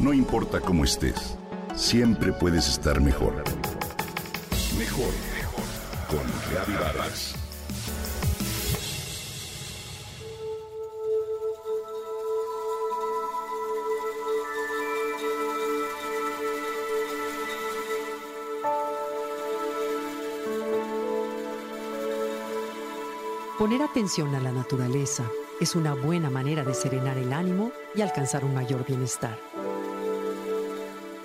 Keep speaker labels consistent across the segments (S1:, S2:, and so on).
S1: No importa cómo estés, siempre puedes estar mejor. Mejor, mejor. Con Reavivadas.
S2: Poner atención a la naturaleza es una buena manera de serenar el ánimo y alcanzar un mayor bienestar.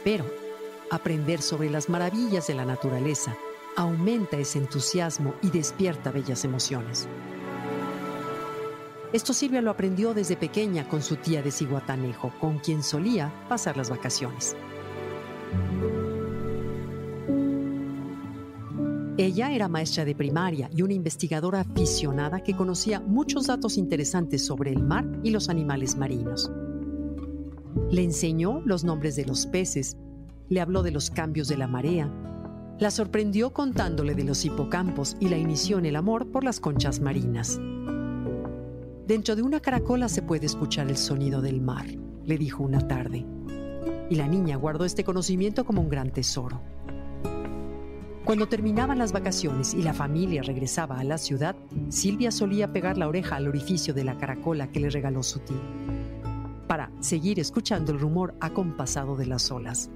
S2: Pero aprender sobre las maravillas de la naturaleza aumenta ese entusiasmo y despierta bellas emociones. Esto Silvia lo aprendió desde pequeña con su tía de Ciguatanejo, con quien solía pasar las vacaciones. Ella era maestra de primaria y una investigadora aficionada que conocía muchos datos interesantes sobre el mar y los animales marinos. Le enseñó los nombres de los peces, le habló de los cambios de la marea, la sorprendió contándole de los hipocampos y la inició en el amor por las conchas marinas. Dentro de una caracola se puede escuchar el sonido del mar, le dijo una tarde. Y la niña guardó este conocimiento como un gran tesoro. Cuando terminaban las vacaciones y la familia regresaba a la ciudad, Silvia solía pegar la oreja al orificio de la caracola que le regaló su tío, seguir escuchando el rumor acompasado de las olas.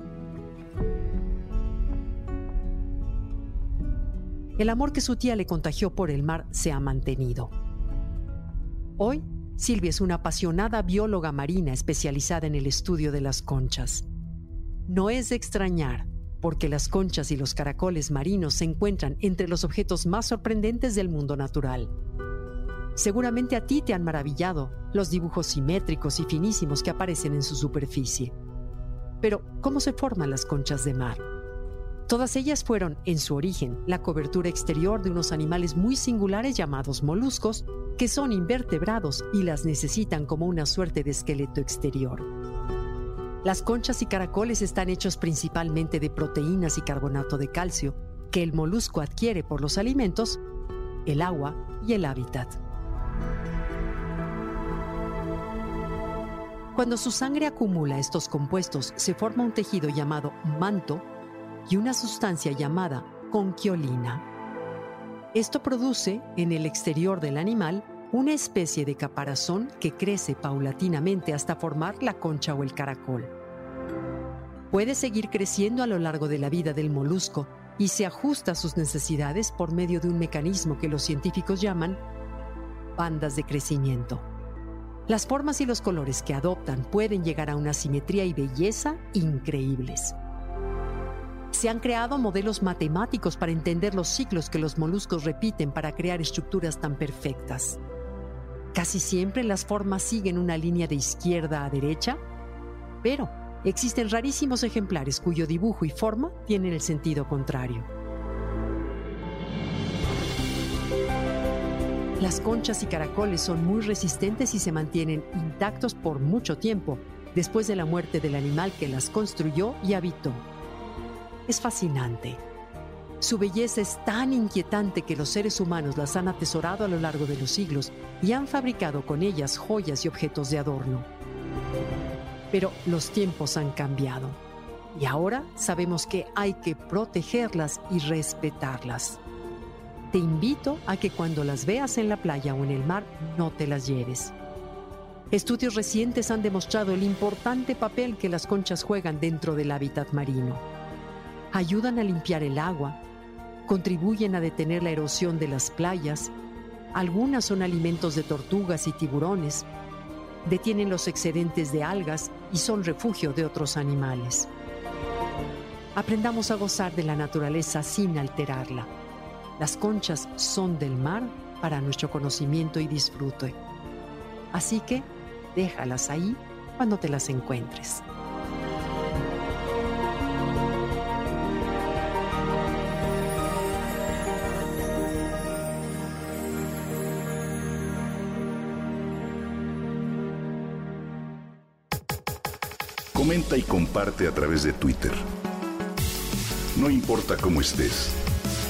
S2: El amor que su tía le contagió por el mar se ha mantenido. Hoy, Silvia es una apasionada bióloga marina especializada en el estudio de las conchas. No es de extrañar porque las conchas y los caracoles marinos se encuentran entre los objetos más sorprendentes del mundo natural. Seguramente a ti te han maravillado los dibujos simétricos y finísimos que aparecen en su superficie. Pero, ¿cómo se forman las conchas de mar? Todas ellas fueron, en su origen, la cobertura exterior de unos animales muy singulares llamados moluscos, que son invertebrados y las necesitan como una suerte de esqueleto exterior. Las conchas y caracoles están hechos principalmente de proteínas y carbonato de calcio, que el molusco adquiere por los alimentos, el agua y el hábitat. Cuando su sangre acumula estos compuestos, se forma un tejido llamado manto y una sustancia llamada conquiolina. Esto produce en el exterior del animal una especie de caparazón que crece paulatinamente hasta formar la concha o el caracol. Puede seguir creciendo a lo largo de la vida del molusco y se ajusta a sus necesidades por medio de un mecanismo que los científicos llaman bandas de crecimiento. Las formas y los colores que adoptan pueden llegar a una simetría y belleza increíbles. Se han creado modelos matemáticos para entender los ciclos que los moluscos repiten para crear estructuras tan perfectas. Casi siempre las formas siguen una línea de izquierda a derecha, pero existen rarísimos ejemplares cuyo dibujo y forma tienen el sentido contrario. Las conchas y caracoles son muy resistentes y se mantienen intactos por mucho tiempo después de la muerte del animal que las construyó y habitó. Es fascinante su belleza es tan inquietante que los seres humanos las han atesorado a lo largo de los siglos y han fabricado con ellas joyas y objetos de adorno. Pero los tiempos han cambiado y ahora sabemos que hay que protegerlas y respetarlas. Te invito a que cuando las veas en la playa o en el mar no te las lleves. Estudios recientes han demostrado el importante papel que las conchas juegan dentro del hábitat marino. Ayudan a limpiar el agua, contribuyen a detener la erosión de las playas, algunas son alimentos de tortugas y tiburones, detienen los excedentes de algas y son refugio de otros animales. Aprendamos a gozar de la naturaleza sin alterarla. Las conchas son del mar para nuestro conocimiento y disfrute. Así que déjalas ahí cuando te las encuentres.
S1: Comenta y comparte a través de Twitter. No importa cómo estés,